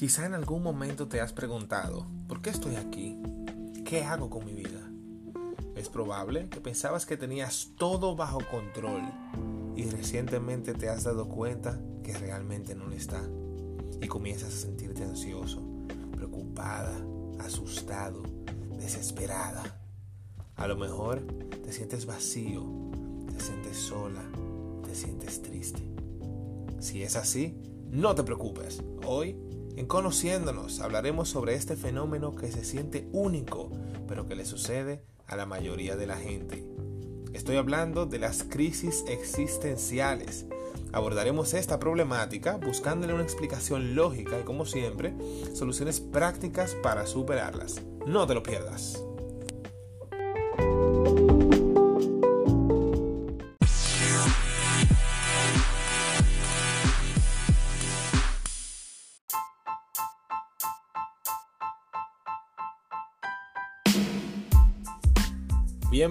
Quizá en algún momento te has preguntado, ¿por qué estoy aquí? ¿Qué hago con mi vida? Es probable que pensabas que tenías todo bajo control y recientemente te has dado cuenta que realmente no lo está. Y comienzas a sentirte ansioso, preocupada, asustado, desesperada. A lo mejor te sientes vacío, te sientes sola, te sientes triste. Si es así, no te preocupes. Hoy en Conociéndonos hablaremos sobre este fenómeno que se siente único, pero que le sucede a la mayoría de la gente. Estoy hablando de las crisis existenciales. Abordaremos esta problemática buscándole una explicación lógica y, como siempre, soluciones prácticas para superarlas. No te lo pierdas.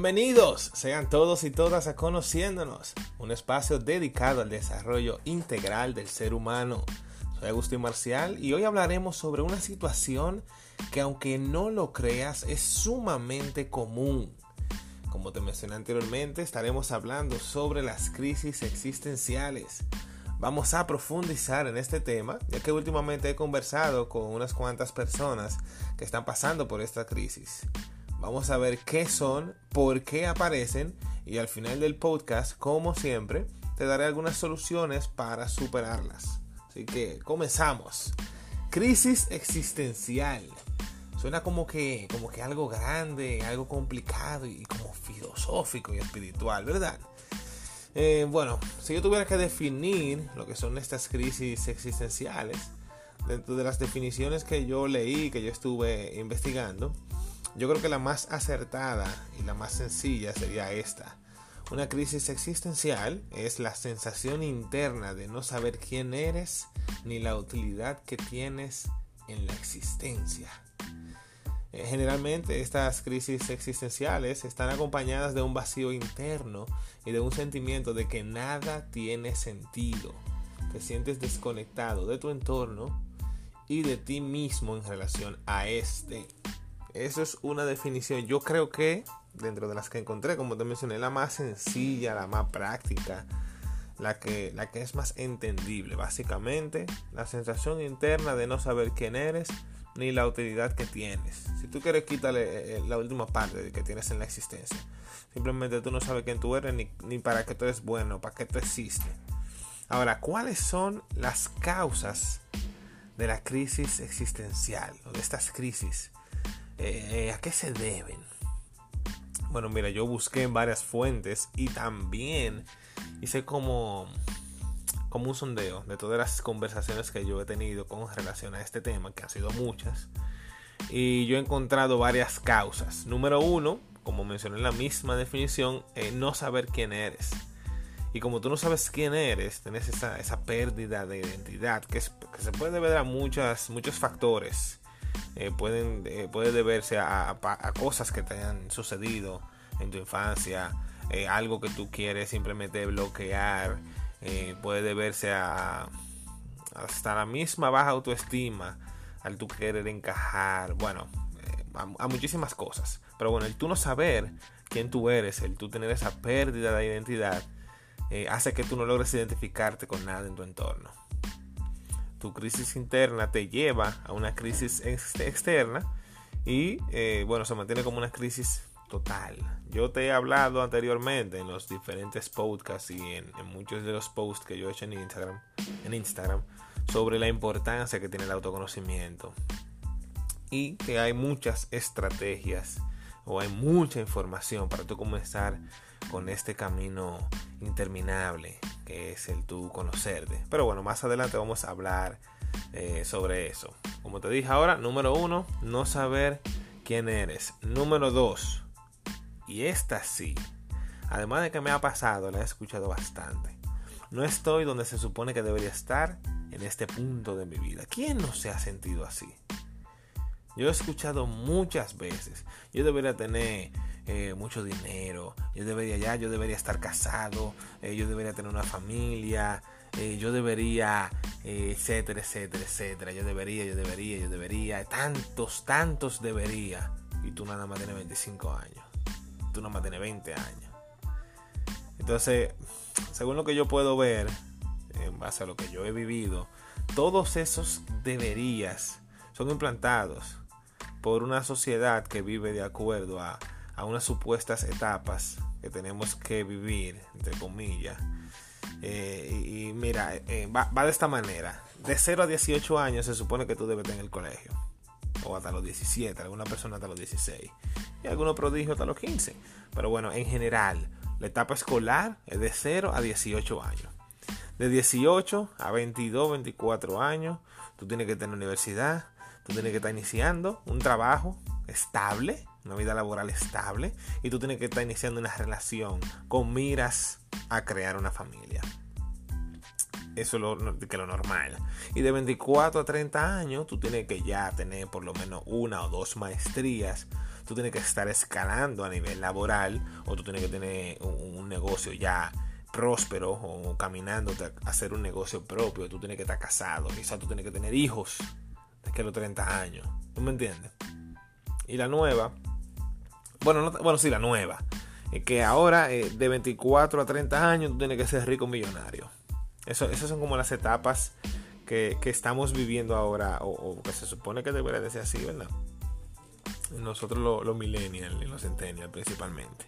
Bienvenidos sean todos y todas a Conociéndonos, un espacio dedicado al desarrollo integral del ser humano. Soy Agustín Marcial y hoy hablaremos sobre una situación que aunque no lo creas es sumamente común. Como te mencioné anteriormente, estaremos hablando sobre las crisis existenciales. Vamos a profundizar en este tema, ya que últimamente he conversado con unas cuantas personas que están pasando por esta crisis. Vamos a ver qué son, por qué aparecen y al final del podcast, como siempre, te daré algunas soluciones para superarlas. Así que comenzamos. Crisis existencial. Suena como que, como que algo grande, algo complicado y como filosófico y espiritual, ¿verdad? Eh, bueno, si yo tuviera que definir lo que son estas crisis existenciales, dentro de las definiciones que yo leí, que yo estuve investigando, yo creo que la más acertada y la más sencilla sería esta. Una crisis existencial es la sensación interna de no saber quién eres ni la utilidad que tienes en la existencia. Eh, generalmente estas crisis existenciales están acompañadas de un vacío interno y de un sentimiento de que nada tiene sentido. Te sientes desconectado de tu entorno y de ti mismo en relación a este. Eso es una definición. Yo creo que dentro de las que encontré, como te mencioné, la más sencilla, la más práctica, la que, la que es más entendible. Básicamente, la sensación interna de no saber quién eres ni la utilidad que tienes. Si tú quieres quitarle eh, eh, la última parte que tienes en la existencia. Simplemente tú no sabes quién tú eres ni, ni para qué tú eres bueno, para qué tú existes. Ahora, ¿cuáles son las causas de la crisis existencial o de estas crisis? Eh, ¿A qué se deben? Bueno, mira, yo busqué en varias fuentes y también hice como, como un sondeo de todas las conversaciones que yo he tenido con relación a este tema, que han sido muchas. Y yo he encontrado varias causas. Número uno, como mencioné en la misma definición, no saber quién eres. Y como tú no sabes quién eres, tienes esa, esa pérdida de identidad que, que se puede deber a muchas, muchos factores eh, pueden, eh, puede deberse a, cosas que te hayan sucedido en tu infancia, eh, algo que tú quieres simplemente bloquear, puede deberse a hasta la misma baja autoestima, al tú querer encajar, bueno, a, muchísimas cosas. Pero bueno, el tú no saber quién tú eres, el tú tener esa pérdida de identidad, hace que tú no logres identificarte con nada en tu entorno tu crisis interna te lleva a una crisis externa y eh, bueno, se mantiene como una crisis total. Yo te he hablado anteriormente en los diferentes podcasts y en, muchos de los posts que yo he hecho en Instagram, en Instagram sobre la importancia que tiene el autoconocimiento y que hay muchas estrategias o hay mucha información para tú comenzar con este camino interminable que es el tú conocerte. Pero bueno, más adelante vamos a hablar eh, sobre eso. Como te dije ahora, número uno, no saber quién eres. Número dos, y esta sí, además de que me ha pasado, la he escuchado bastante. No estoy donde se supone que debería estar en este punto de mi vida. ¿Quién no se ha sentido así? Yo he escuchado muchas veces. Yo debería tener eh, mucho dinero, yo debería ya, yo debería estar casado, eh, yo debería tener una familia, eh, yo debería, etcétera, etcétera, etcétera. Yo debería, yo debería, yo debería. Tantos, tantos debería. Y tú nada más tienes 25 años. Tú nada más tienes 20 años. Entonces, según lo que yo puedo ver, en base a lo que yo he vivido, todos esos deberías son implantados por una sociedad que vive de acuerdo a, unas supuestas etapas que tenemos que vivir, entre comillas. Eh, y, mira, eh, va, va, de esta manera. De 0 a 18 años se supone que tú debes estar en el colegio. O hasta los 17, alguna persona hasta los 16. Y algunos prodigios hasta los 15. Pero bueno, en general, la etapa escolar es de 0 a 18 años. De 18 a 22, 24 años, tú tienes que tener universidad, tú tienes que estar iniciando un trabajo estable, una vida laboral estable, y tú tienes que estar iniciando una relación con miras a crear una familia. Eso es lo, que lo normal. Y de 24 a 30 años, tú tienes que ya tener por lo menos una o dos maestrías. Tú tienes que estar escalando a nivel laboral o tú tienes que tener un, negocio ya próspero o caminando a hacer un negocio propio. Tú tienes que estar casado. Quizás tú tienes que tener hijos que los 30 años. ¿Tú me entiendes? Y la nueva, bueno, no, bueno, sí, la nueva, es que ahora eh, de 24 a 30 años tú tienes que ser rico millonario. Eso, esas son como las etapas que, estamos viviendo ahora, o, que se supone que debería de ser así, ¿verdad? Nosotros los lo millennials y los centennials principalmente.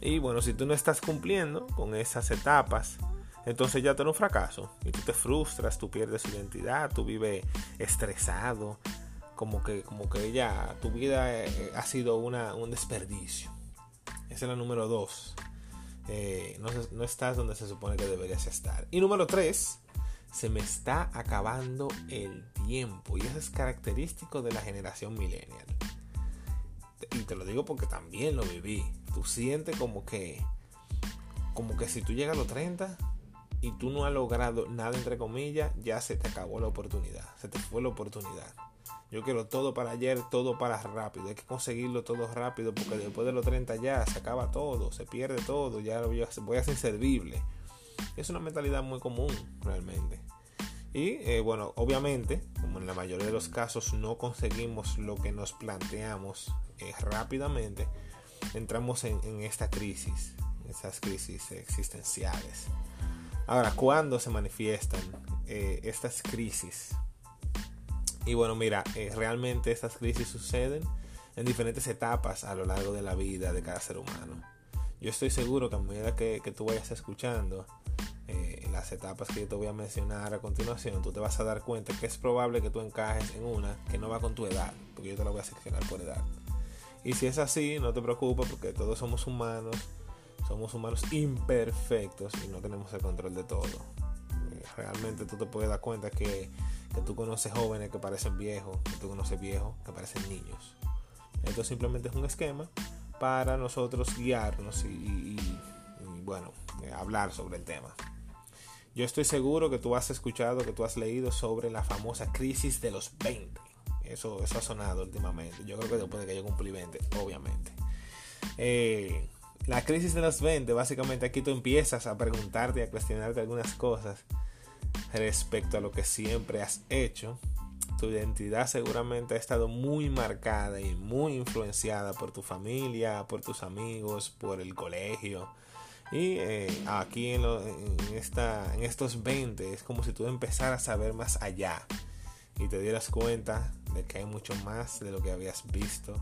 Y bueno, si tú no estás cumpliendo con esas etapas, entonces ya tú eres un fracaso. Y tú te frustras, tú pierdes identidad, tú vives estresado, como que, como que ya tu vida eh, ha sido una, un desperdicio. Esa es la número dos. Eh, no, no, estás donde se supone que deberías estar. Y número tres, se me está acabando el tiempo. Y eso es característico de la generación millennial. Y te lo digo porque también lo viví. Tú sientes como que, como que si tú llegas a los 30, y tú no has logrado nada entre comillas, ya se te acabó la oportunidad, se te fue la oportunidad. Yo quiero todo para ayer, todo para rápido. Hay que conseguirlo todo rápido porque después de los 30 ya se acaba todo, se pierde todo, ya voy a ser inservible. Es una mentalidad muy común realmente. Y eh, bueno, obviamente, como en la mayoría de los casos no conseguimos lo que nos planteamos eh, rápidamente, entramos en, en esta crisis, esas crisis existenciales. Ahora, ¿cuándo se manifiestan eh, estas crisis? Y bueno, mira, eh, realmente estas crisis suceden en diferentes etapas a lo largo de la vida de cada ser humano. Yo estoy seguro que a medida que, tú vayas escuchando eh, las etapas que yo te voy a mencionar a continuación, tú te vas a dar cuenta que es probable que tú encajes en una que no va con tu edad, porque yo te la voy a seccionar por edad. Y si es así, no te preocupes porque todos somos humanos somos humanos imperfectos y no tenemos el control de todo. Eh, realmente tú te puedes dar cuenta que, tú conoces jóvenes que parecen viejos, que tú conoces viejos que parecen niños. Esto simplemente es un esquema para nosotros guiarnos y, bueno, eh, hablar sobre el tema. Yo estoy seguro que tú has escuchado, que tú has leído sobre la famosa crisis de los 20. Eso, eso ha sonado últimamente. Yo creo que después de que yo cumplí 20, obviamente. Eh, la crisis de los 20, básicamente aquí tú empiezas a preguntarte y a cuestionarte algunas cosas respecto a lo que siempre has hecho. Tu identidad seguramente ha estado muy marcada y muy influenciada por tu familia, por tus amigos, por el colegio. Y eh, aquí en, esta, en estos 20 es como si tú empezaras a ver más allá y te dieras cuenta de que hay mucho más de lo que habías visto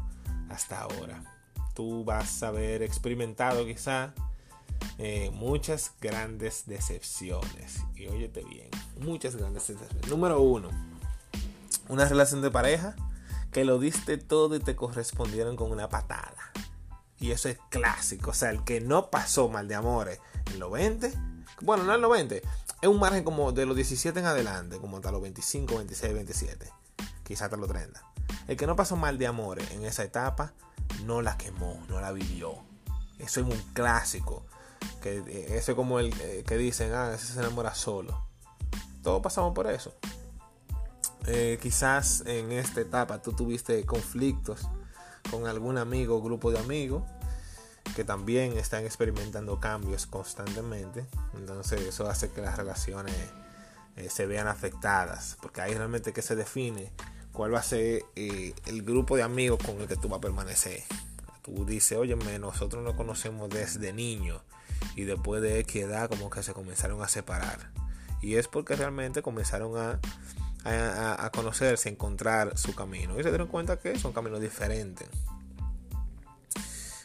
hasta ahora tú vas a haber experimentado quizá eh, muchas grandes decepciones. Y óyete bien, muchas grandes decepciones. Número uno, una relación de pareja que lo diste todo y te correspondieron con una patada. Y eso es clásico. O sea, el que no pasó mal de amores en los 20, bueno, no en los 20, es un margen como de los 17 en adelante, como hasta los 25, 26, 27, quizás hasta los 30. El que no pasó mal de amores en esa etapa, no la quemó, no la vivió. Eso es un clásico. Eh, eso es como el eh, que dicen, ah, ese se enamora solo. Todos pasamos por eso. Eh, quizás en esta etapa tú tuviste conflictos con algún amigo o grupo de amigos que también están experimentando cambios constantemente. Entonces eso hace que las relaciones se vean afectadas, porque ahí realmente que se define cuál va a ser eh, el grupo de amigos con el que tú vas a permanecer. Tú dices, óyeme, nosotros nos conocemos desde niños y después de X edad como que se comenzaron a separar. Y es porque realmente comenzaron a, a, conocerse, a encontrar su camino. Y se dieron cuenta que son caminos diferentes.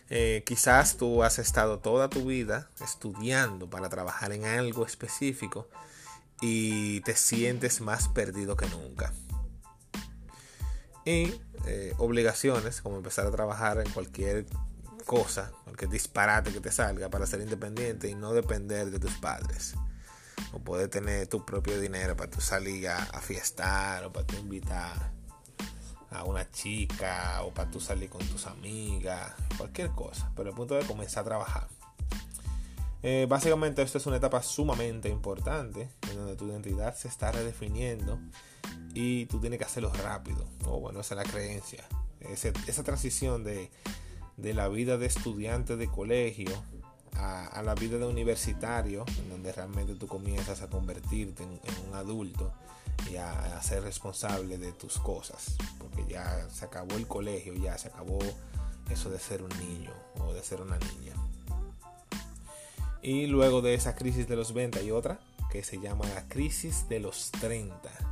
Eh, quizás tú has estado toda tu vida estudiando para trabajar en algo específico y te sientes más perdido que nunca. Y eh, obligaciones, como empezar a trabajar en cualquier cosa, cualquier disparate que te salga para ser independiente y no depender de tus padres. O poder tener tu propio dinero para tu salir a, a fiestar o para tu invitar a una chica o para tú salir con tus amigas, cualquier cosa, pero el punto de comenzar a trabajar. Eh, básicamente esto es una etapa sumamente importante en donde tu identidad se está redefiniendo y tú tienes que hacerlo rápido. O bueno, esa es la creencia. esa transición de, de, la vida de estudiante de colegio a, la vida de universitario, en donde realmente tú comienzas a convertirte en, en un adulto y a, ser responsable de tus cosas, porque ya se acabó el colegio, ya se acabó eso de ser un niño o de ser una niña. Y luego de esa crisis de los 20 hay otra que se llama la crisis de los 30.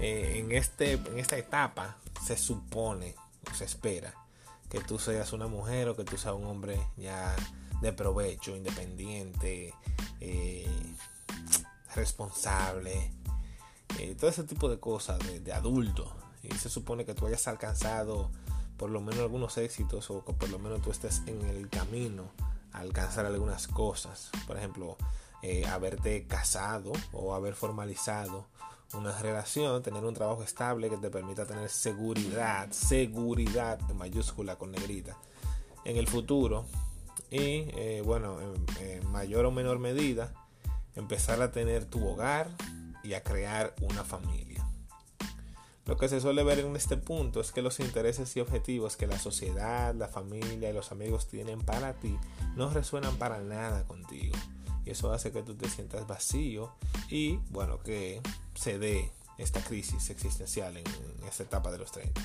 Eh, en, este, en esta etapa se supone o se espera que tú seas una mujer o que tú seas un hombre ya de provecho, independiente, eh, responsable, eh, todo ese tipo de cosas de, adulto. Y se supone que tú hayas alcanzado por lo menos algunos éxitos o que por lo menos tú estés en el camino a alcanzar algunas cosas. Por ejemplo, haberte casado o haber formalizado una relación, tener un trabajo estable que te permita tener seguridad, seguridad en mayúscula con negrita en el futuro. Y eh, bueno, en mayor o menor medida, empezar a tener tu hogar, y a crear una familia. Lo que se suele ver en este punto es que los intereses y objetivos que la sociedad, la familia y los amigos tienen para ti no resuenan para nada contigo. Y eso hace que tú te sientas vacío y, bueno, que se dé esta crisis existencial en, esta etapa de los 30.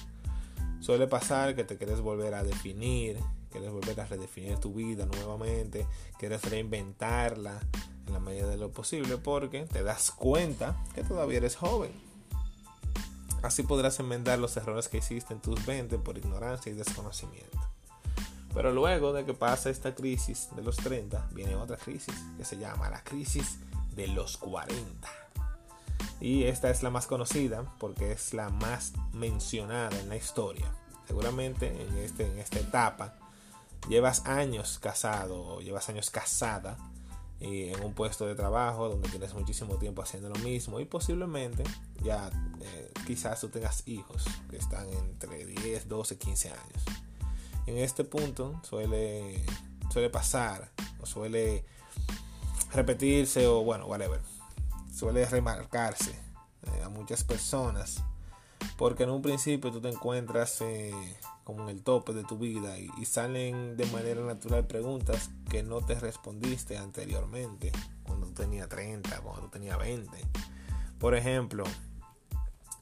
Suele pasar que te quieres volver a definir, quieres volver a redefinir tu vida nuevamente, quieres reinventarla, en la medida de lo posible porque te das cuenta que todavía eres joven. Así podrás enmendar los errores que hiciste en tus 20 por ignorancia y desconocimiento. Pero luego de que pasa esta crisis de los 30, viene otra crisis que se llama la crisis de los 40. Y esta es la más conocida porque es la más mencionada en la historia. Seguramente en, este, en esta etapa llevas años casado o llevas años casada en un puesto de trabajo donde tienes muchísimo tiempo haciendo lo mismo y posiblemente ya eh, quizás tú tengas hijos que están entre 10, 12, 15 años. En este punto suele, suele pasar o suele repetirse o bueno, whatever. Suele remarcarse eh, a muchas personas porque en un principio tú te encuentras eh, como en el tope de tu vida y, salen de manera natural preguntas que no te respondiste anteriormente, cuando tú tenías 30, cuando tú tenías 20. Por ejemplo,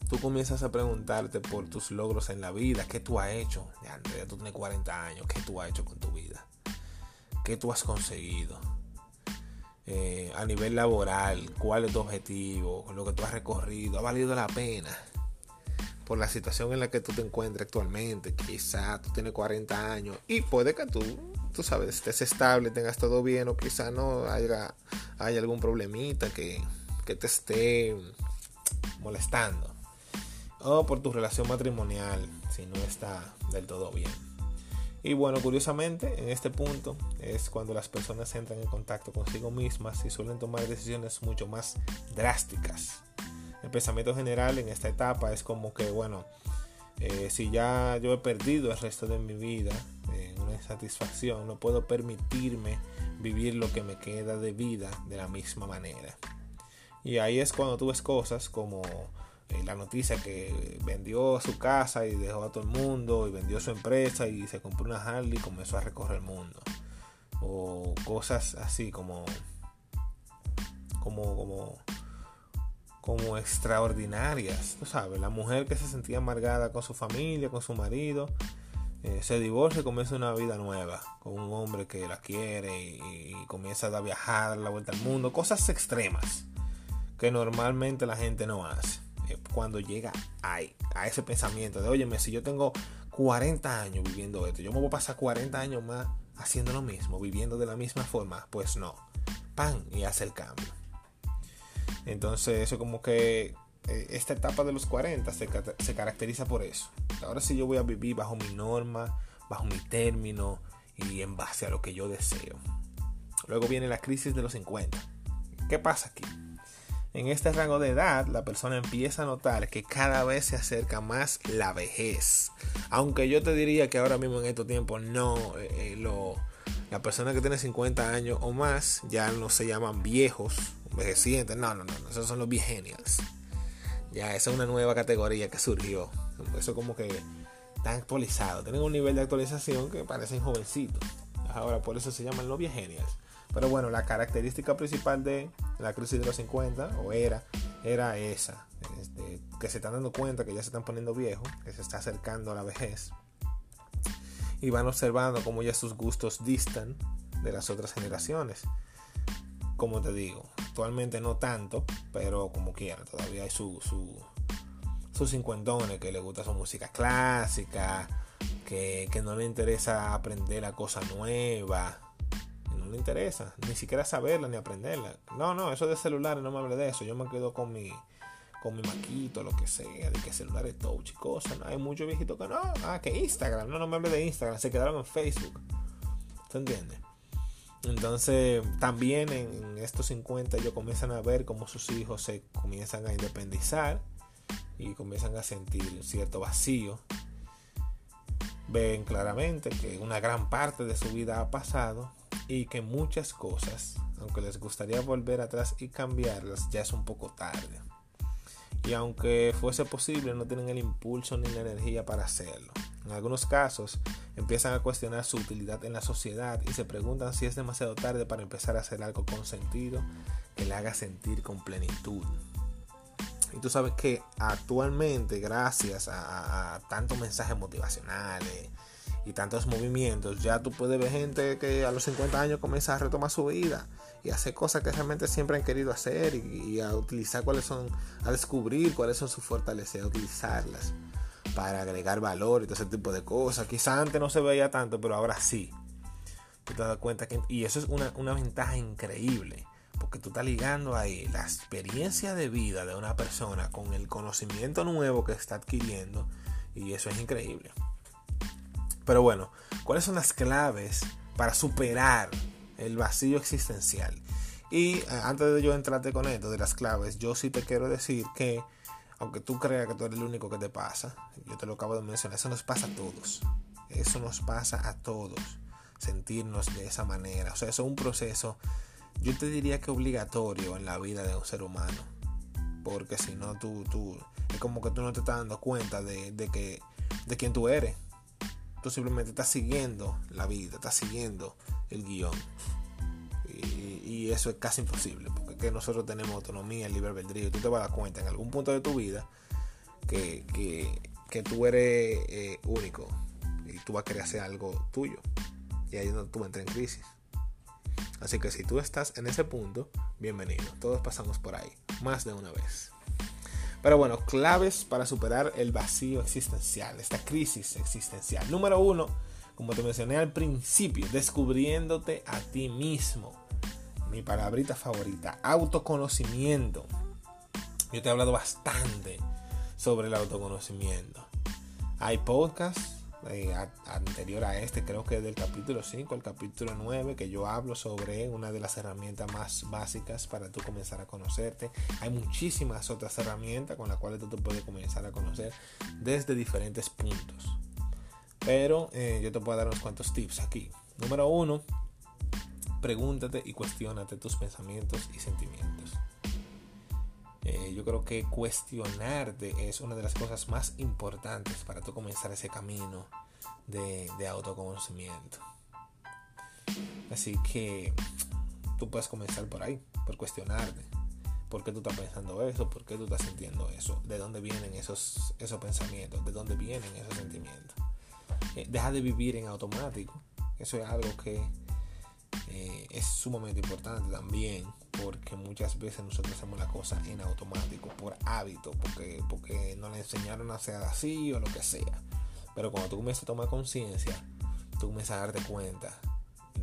tú comienzas a preguntarte por tus logros en la vida, qué tú has hecho, ya, tú tienes 40 años, qué tú has hecho con tu vida, qué tú has conseguido. Eh, a nivel laboral, cuál es tu objetivo, lo que tú has recorrido, ha valido la pena por la situación en la que tú te encuentras actualmente. Quizá tú tienes 40 años y puede que tú, tú sabes, estés estable, tengas todo bien o quizá no haya, algún problemita que, que te esté molestando. O por tu relación matrimonial, si no está del todo bien. Y bueno, curiosamente, en este punto es cuando las personas entran en contacto consigo mismas y suelen tomar decisiones mucho más drásticas el pensamiento general en esta etapa es como que, bueno, eh, si ya yo he perdido el resto de mi vida en una insatisfacción, no puedo permitirme vivir lo que me queda de vida de la misma manera. Y ahí es cuando tú ves cosas como eh, la noticia que vendió su casa y dejó a todo el mundo y vendió su empresa y se compró una Harley y comenzó a recorrer el mundo. O cosas así como como como como extraordinarias, tú sabes, la mujer que se sentía amargada con su familia, con su marido, eh, se divorcia y comienza una vida nueva con un hombre que la quiere y, comienza a viajar, a la vuelta al mundo, cosas extremas que normalmente la gente no hace. Eh, cuando llega a, a ese pensamiento de, óyeme, si yo tengo 40 años viviendo esto, yo me voy a pasar 40 años más haciendo lo mismo, viviendo de la misma forma, pues no, pan y hace el cambio. Entonces eso como que eh, esta etapa de los 40 se, se, caracteriza por eso. Ahora sí yo voy a vivir bajo mi norma, bajo mi término y en base a lo que yo deseo. Luego viene la crisis de los 50. ¿Qué pasa aquí? En este rango de edad, la persona empieza a notar que cada vez se acerca más la vejez. Aunque yo te diría que ahora mismo en estos tiempos no, eh, eh, lo, la persona que tiene 50 años o más ya no se llaman viejos, envejecientes, no, no, no, esos son los viegenials. Ya esa es una nueva categoría que surgió. Eso como que está actualizado. Tienen un nivel de actualización que parecen jovencitos. Ahora por eso se llaman los viegenials. Pero bueno, la característica principal de la crisis de los 50, o era, era esa. Este, que se están dando cuenta que ya se están poniendo viejos, que se está acercando a la vejez. Y van observando cómo ya sus gustos distan de las otras generaciones. Como te digo, actualmente no tanto, pero como quiera, todavía hay su, su, sus cincuentones que le gusta su música clásica, que, que no le interesa aprender la cosa nueva, le interesa, ni siquiera saberla ni aprenderla. No, no, eso de celulares no me hable de eso, yo me quedo con mi con mi maquito, lo que sea, de que celulares touch y cosas. ¿no? Hay muchos viejitos que no, ah, que Instagram, no, no me hable de Instagram, se quedaron en Facebook. ¿Se entiende? Entonces, también en estos 50 ellos comienzan a ver cómo sus hijos se comienzan a independizar y comienzan a sentir cierto vacío. Ven claramente que una gran parte de su vida ha pasado y que muchas cosas, aunque les gustaría volver atrás y cambiarlas, ya es un poco tarde. Y aunque fuese posible, no tienen el impulso ni la energía para hacerlo. En algunos casos empiezan a cuestionar su utilidad en la sociedad y se preguntan si es demasiado tarde para empezar a hacer algo con sentido que le haga sentir con plenitud. Y tú sabes que actualmente, gracias a, tantos mensajes motivacionales y tantos movimientos, ya tú puedes ver gente que a los 50 años comienza a retomar su vida y hacer cosas que realmente siempre han querido hacer y, a utilizar cuáles son, a descubrir cuáles son sus fortalezas, a utilizarlas para agregar valor y todo ese tipo de cosas. Quizá antes no se veía tanto, pero ahora sí. Tú te das cuenta que, y eso es una, una ventaja increíble, porque tú estás ligando ahí la experiencia de vida de una persona con el conocimiento nuevo que está adquiriendo, y eso es increíble. Pero bueno, ¿cuáles son las claves para superar el vacío existencial? Y eh, antes de yo entrarte con esto de las claves, yo sí te quiero decir que aunque tú creas que tú eres el único que te pasa, yo te lo acabo de mencionar, eso nos pasa a todos. Eso nos pasa a todos, sentirnos de esa manera. O sea, eso es un proceso, yo te diría que obligatorio en la vida de un ser humano. Porque si no, tú, tú, es como que tú no te estás dando cuenta de, que, de quién tú eres. Tú simplemente estás siguiendo la vida, estás siguiendo el guion. Y, eso es casi imposible que nosotros tenemos autonomía, libre albedrío, y tú te vas a dar cuenta en algún punto de tu vida que, que, tú eres eh, único y tú vas a querer hacer algo tuyo. Y ahí es donde tú entras en crisis. Así que si tú estás en ese punto, bienvenido. Todos pasamos por ahí, más de una vez. Pero bueno, claves para superar el vacío existencial, esta crisis existencial. Número uno, como te mencioné al principio, descubriéndote a ti mismo mi palabrita favorita, autoconocimiento. Yo te he hablado bastante sobre el autoconocimiento. Hay podcasts eh, anterior a este, creo que del capítulo 5 al capítulo 9, que yo hablo sobre una de las herramientas más básicas para tú comenzar a conocerte. Hay muchísimas otras herramientas con las cuales tú te puedes comenzar a conocer desde diferentes puntos. Pero eh, yo te puedo dar unos cuantos tips aquí. Número uno, pregúntate y cuestionate tus pensamientos y sentimientos. Eh, yo creo que cuestionarte es una de las cosas más importantes para tú comenzar ese camino de, autoconocimiento. Así que tú puedes comenzar por ahí, por cuestionarte. ¿Por qué tú estás pensando eso? ¿Por qué tú estás sintiendo eso? ¿De dónde vienen esos, esos pensamientos? ¿De dónde vienen esos sentimientos? Eh, deja de vivir en automático. Eso es algo que eh, es sumamente importante también porque muchas veces nosotros hacemos la cosa en automático por hábito, porque, porque nos le enseñaron a hacer así o lo que sea. Pero cuando tú comienzas a tomar conciencia, tú comienzas a darte cuenta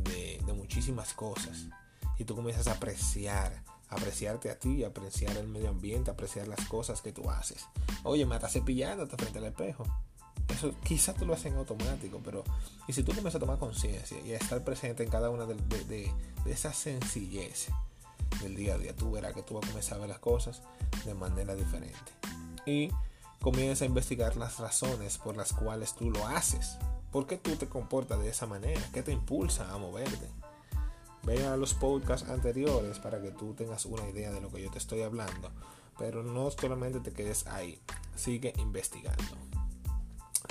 de, de, muchísimas cosas y tú comienzas a apreciar, apreciarte a ti, apreciar el medio ambiente, apreciar las cosas que tú haces. Oye, me estás cepillándote frente al espejo. Eso quizás tú lo haces en automático, pero y si tú comienzas a tomar conciencia y a estar presente en cada una de, de, de, esas sencillez del día a día, tú verás que tú vas a comenzar a ver las cosas de manera diferente. Y comienza a investigar las razones por las cuales tú lo haces. ¿Por qué tú te comportas de esa manera? ¿Qué te impulsa a moverte? Ve a los podcasts anteriores para que tú tengas una idea de lo que yo te estoy hablando. Pero no solamente te quedes ahí, sigue investigando.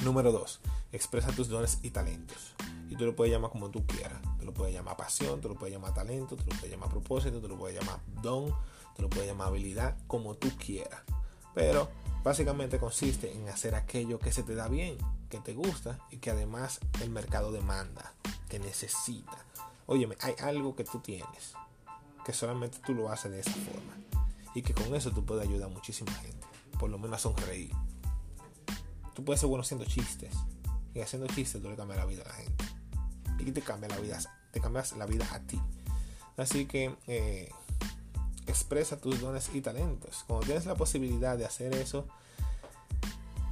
Número 2. Expresa tus dones y talentos. Y tú lo puedes llamar como tú quieras. Tú lo puedes llamar pasión, tú lo puedes llamar talento, tú lo puedes llamar propósito, tú lo puedes llamar don, tú lo puedes llamar habilidad, como tú quieras. Pero básicamente consiste en hacer aquello que se te da bien, que te gusta y que además el mercado demanda, que necesita. Óyeme, hay algo que tú tienes, que solamente tú lo haces de esa forma. Y que con eso tú puedes ayudar a muchísima gente. Por lo menos a sonreír. Tú puedes ser bueno haciendo chistes. Y haciendo chistes tú le cambias la vida a la gente. Y te cambia la vida, te cambias la vida a ti. Así que eh, expresa tus dones y talentos. Cuando tienes la posibilidad de hacer eso,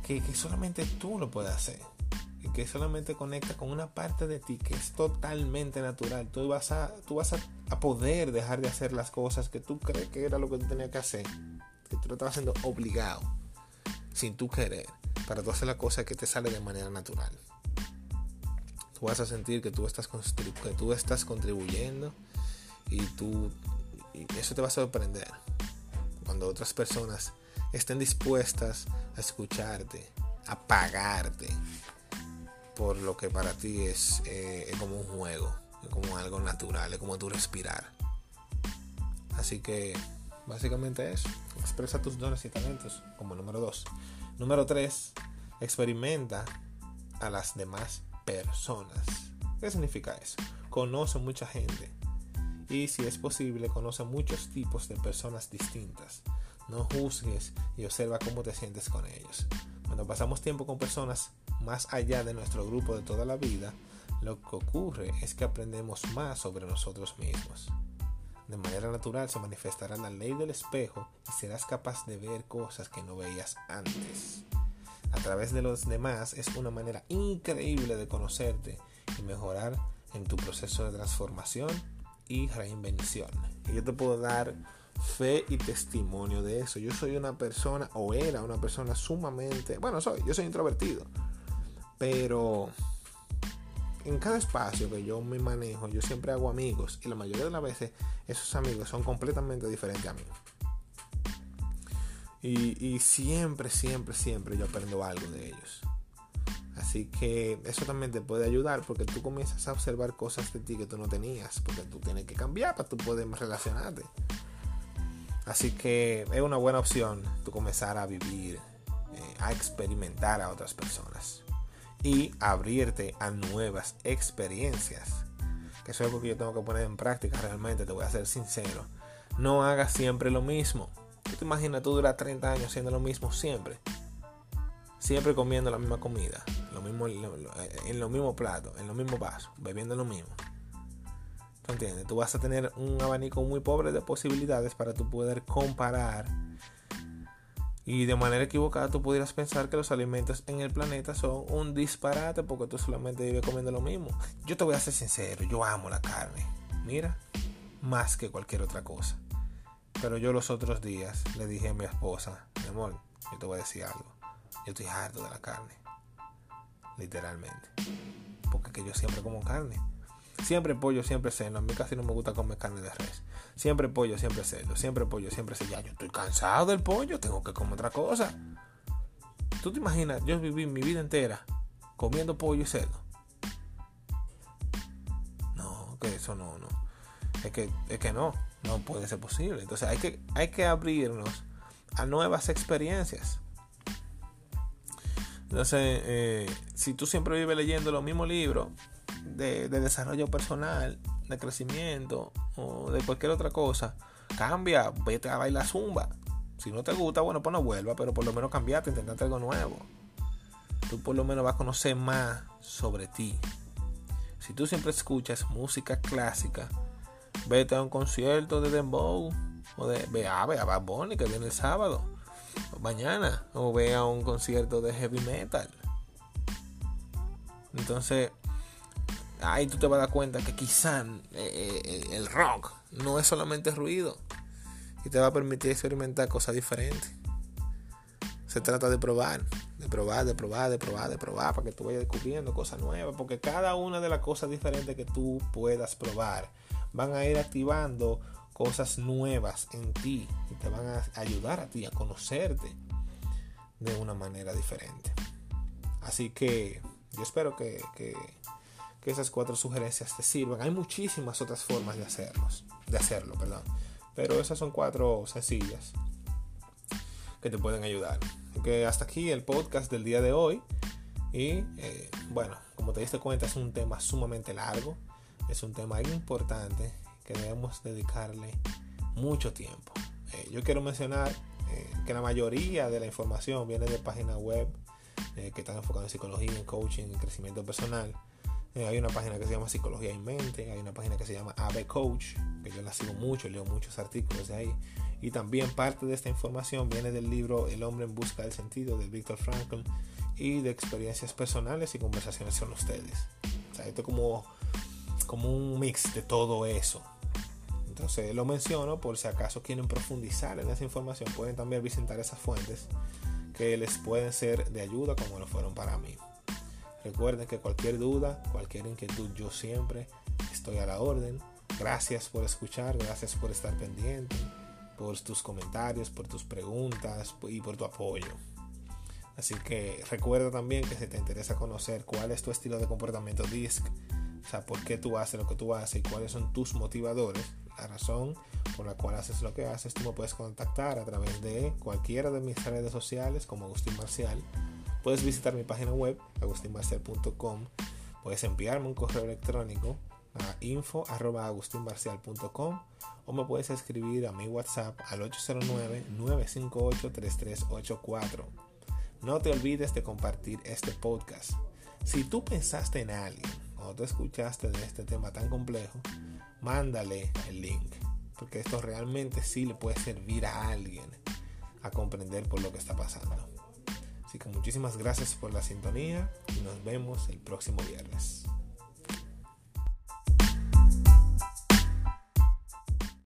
que, solamente tú lo puedes hacer. Y que solamente conecta con una parte de ti que es totalmente natural. Tú vas, a, tú vas a poder dejar de hacer las cosas que tú crees que era lo que tú tenías que hacer. Que tú lo estabas haciendo obligado. Sin tú querer. Para tú hacer la cosa que te sale de manera natural. Tú vas a sentir que tú estás, que tú estás contribuyendo y tú eso te va a sorprender cuando otras personas estén dispuestas a escucharte, a pagarte por lo que para ti es, eh, es como un juego, es como algo natural, es como tu respirar. Así que básicamente eso, expresa tus dones y talentos como número dos. Número tres, experimenta a las demás personas. ¿Qué significa eso? Conoce mucha gente y si es posible conoce muchos tipos de personas distintas. No juzgues y observa cómo te sientes con ellos. Cuando pasamos tiempo con personas más allá de nuestro grupo de toda la vida, lo que ocurre es que aprendemos más sobre nosotros mismos. De manera natural se manifestará la ley del espejo y serás capaz de ver cosas que no veías antes. A través de los demás es una manera increíble de conocerte y mejorar en tu proceso de transformación y reinvención. Y yo te puedo dar fe y testimonio de eso. Yo soy una persona, o era una persona sumamente, bueno, soy, yo soy introvertido, pero en cada espacio que yo me manejo, yo siempre hago amigos y la mayoría de las veces esos amigos son completamente diferentes a mí. Y, siempre, siempre, siempre yo aprendo algo de ellos. Así que eso también te puede ayudar porque tú comienzas a observar cosas de ti que tú no tenías, porque tú tienes que cambiar para tú poder relacionarte. Así que es una buena opción tú comenzar a vivir, eh, a experimentar a otras personas y abrirte a nuevas experiencias. Que eso es algo que yo tengo que poner en práctica realmente, te voy a ser sincero. No hagas siempre lo mismo. Tú te imaginas tú duras 30 años haciendo lo mismo siempre siempre comiendo la misma comida, lo mismo, en los mismos platos, en los mismos vasos, bebiendo lo mismo. ¿Tú entiendes? Tú vas a tener un abanico muy pobre de posibilidades para tú poder comparar. Y de manera equivocada tú pudieras pensar que los alimentos en el planeta son un disparate porque tú solamente vives comiendo lo mismo. Yo te voy a ser sincero, yo amo la carne. Mira, más que cualquier otra cosa. Pero yo los otros días le dije a mi esposa, mi amor, yo te voy a decir algo yo estoy harto de la carne. Literalmente. Porque que yo siempre como carne. Siempre pollo, siempre cerdo. A mí casi no me gusta comer carne de res. Siempre pollo, siempre cerdo. Siempre pollo, siempre cerdo. Ya, yo estoy cansado del pollo, tengo que comer otra cosa. ¿Tú te imaginas? Yo viví mi vida entera comiendo pollo y cerdo. No, que eso no, no. Es que, es que no, no puede ser posible. Entonces hay que, hay que abrirnos a nuevas experiencias. Entonces, eh, si tú siempre vives leyendo los mismos libros de, desarrollo personal, de crecimiento o de cualquier otra cosa, cambia, vete a bailar zumba. Si no te gusta, bueno, pues no vuelva, pero por lo menos cambiate, intentarte algo nuevo. Tú por lo menos vas a conocer más sobre ti. Si tú siempre escuchas música clásica, vete a un concierto de Dembow o de ve a, ve a Bad Bunny que viene el sábado mañana o vea un concierto de heavy metal. Entonces, ahí tú te vas a dar cuenta que quizá eh, eh, el rock no es solamente ruido y te va a permitir experimentar cosas diferentes. Se trata de probar, de probar, de probar, de probar, de probar, para que tú vayas descubriendo cosas nuevas, porque cada una de las cosas diferentes que tú puedas probar van a ir activando cosas nuevas en ti y te van a ayudar a ti a conocerte de una manera diferente. Así que yo espero que, esas cuatro sugerencias te sirvan. Hay muchísimas otras formas de hacerlos, de hacerlo, perdón. Pero esas son cuatro sencillas que te pueden ayudar. que hasta aquí el podcast del día de hoy. Y eh, bueno, como te diste cuenta, es un tema sumamente largo. Es un tema importante que debemos dedicarle mucho tiempo. Eh, yo quiero mencionar eh, que la mayoría de la información viene de páginas web que están enfocadas en psicología, en coaching, en crecimiento personal. Hay una página que se llama Psicología en Mente, hay una página que se llama AB Coach, que yo la sigo mucho, leo muchos artículos de ahí. Y también parte de esta información viene del libro El hombre en busca del sentido de Viktor Frankl y de experiencias personales y conversaciones con ustedes. O sea, esto es como, como un mix de todo eso. Entonces lo menciono por si acaso quieren profundizar en esa información, pueden también visitar esas fuentes que les pueden ser de ayuda como lo fueron para mí. Recuerden que cualquier duda, cualquier inquietud, yo siempre estoy a la orden. Gracias por escuchar, gracias por estar pendiente, por tus comentarios, por tus preguntas y por tu apoyo. Así que recuerda también que si te interesa conocer cuál es tu estilo de comportamiento DISC, o sea, por qué tú haces lo que tú haces y cuáles son tus motivadores, la razón por la cual haces lo que haces, tú me puedes contactar a través de cualquiera de mis redes sociales como Agustín Marcial. Puedes visitar mi página web, agustinmarcial.com. Puedes enviarme un correo electrónico a info.agustinmarcial.com o me puedes escribir a mi WhatsApp al 809-958-3384. No te olvides de compartir este podcast. Si tú pensaste en alguien o tú escuchaste de este tema tan complejo, mándale el link. Porque esto realmente sí le puede servir a alguien a comprender por lo que está pasando. Que muchísimas gracias por la sintonía y nos vemos el próximo viernes.